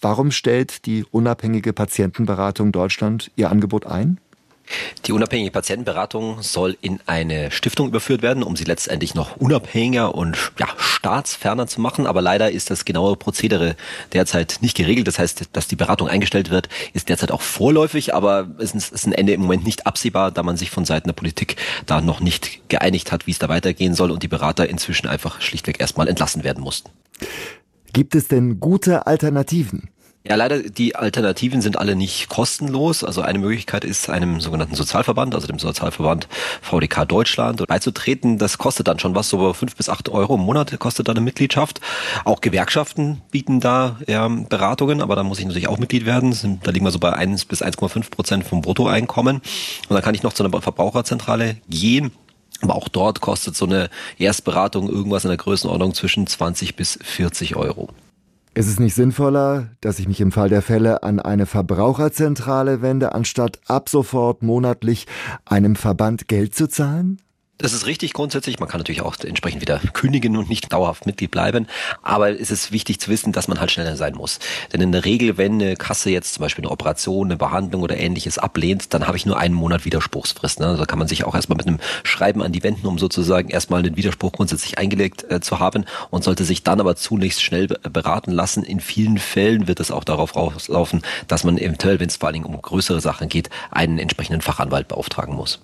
Warum stellt die unabhängige Patientenberatung Deutschland ihr Angebot ein? Die unabhängige Patientenberatung soll in eine Stiftung überführt werden, um sie letztendlich noch unabhängiger und ja, staatsferner zu machen. Aber leider ist das genaue Prozedere derzeit nicht geregelt. Das heißt, dass die Beratung eingestellt wird, ist derzeit auch vorläufig, aber es ist ein Ende im Moment nicht absehbar, da man sich von Seiten der Politik da noch nicht geeinigt hat, wie es da weitergehen soll und die Berater inzwischen einfach schlichtweg erstmal entlassen werden mussten. Gibt es denn gute Alternativen? Ja, leider, die Alternativen sind alle nicht kostenlos. Also eine Möglichkeit ist, einem sogenannten Sozialverband, also dem Sozialverband VDK Deutschland, beizutreten. Das kostet dann schon was, so fünf bis acht Euro im Monat kostet da eine Mitgliedschaft. Auch Gewerkschaften bieten da ja, Beratungen, aber da muss ich natürlich auch Mitglied werden. Da liegen wir so bei 1 bis 1,5 Prozent vom Bruttoeinkommen. Und dann kann ich noch zu einer Verbraucherzentrale gehen. Aber auch dort kostet so eine Erstberatung irgendwas in der Größenordnung zwischen 20 bis 40 Euro. Ist es nicht sinnvoller, dass ich mich im Fall der Fälle an eine Verbraucherzentrale wende, anstatt ab sofort monatlich einem Verband Geld zu zahlen? Das ist richtig grundsätzlich. Man kann natürlich auch entsprechend wieder kündigen und nicht dauerhaft Mitglied bleiben. Aber es ist wichtig zu wissen, dass man halt schneller sein muss. Denn in der Regel, wenn eine Kasse jetzt zum Beispiel eine Operation, eine Behandlung oder ähnliches ablehnt, dann habe ich nur einen Monat Widerspruchsfrist. Ne? Also da kann man sich auch erstmal mit einem Schreiben an die wenden, um sozusagen erstmal den Widerspruch grundsätzlich eingelegt äh, zu haben und sollte sich dann aber zunächst schnell beraten lassen. In vielen Fällen wird es auch darauf rauslaufen, dass man eventuell, wenn es vor allen Dingen um größere Sachen geht, einen entsprechenden Fachanwalt beauftragen muss.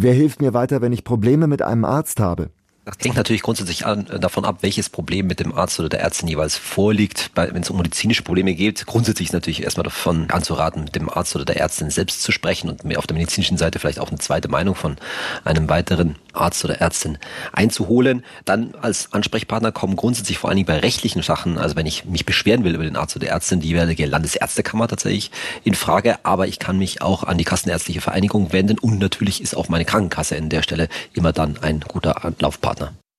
Wer hilft mir weiter, wenn ich Probleme mit einem Arzt habe? Das hängt natürlich grundsätzlich an, äh, davon ab, welches Problem mit dem Arzt oder der Ärztin jeweils vorliegt. Wenn es um medizinische Probleme geht, grundsätzlich ist natürlich erstmal davon anzuraten, mit dem Arzt oder der Ärztin selbst zu sprechen und mir auf der medizinischen Seite vielleicht auch eine zweite Meinung von einem weiteren Arzt oder Ärztin einzuholen. Dann als Ansprechpartner kommen grundsätzlich vor allen Dingen bei rechtlichen Sachen, also wenn ich mich beschweren will über den Arzt oder Ärztin, die jeweilige Landesärztekammer tatsächlich in Frage. Aber ich kann mich auch an die Kassenärztliche Vereinigung wenden und natürlich ist auch meine Krankenkasse in der Stelle immer dann ein guter Anlaufpartner.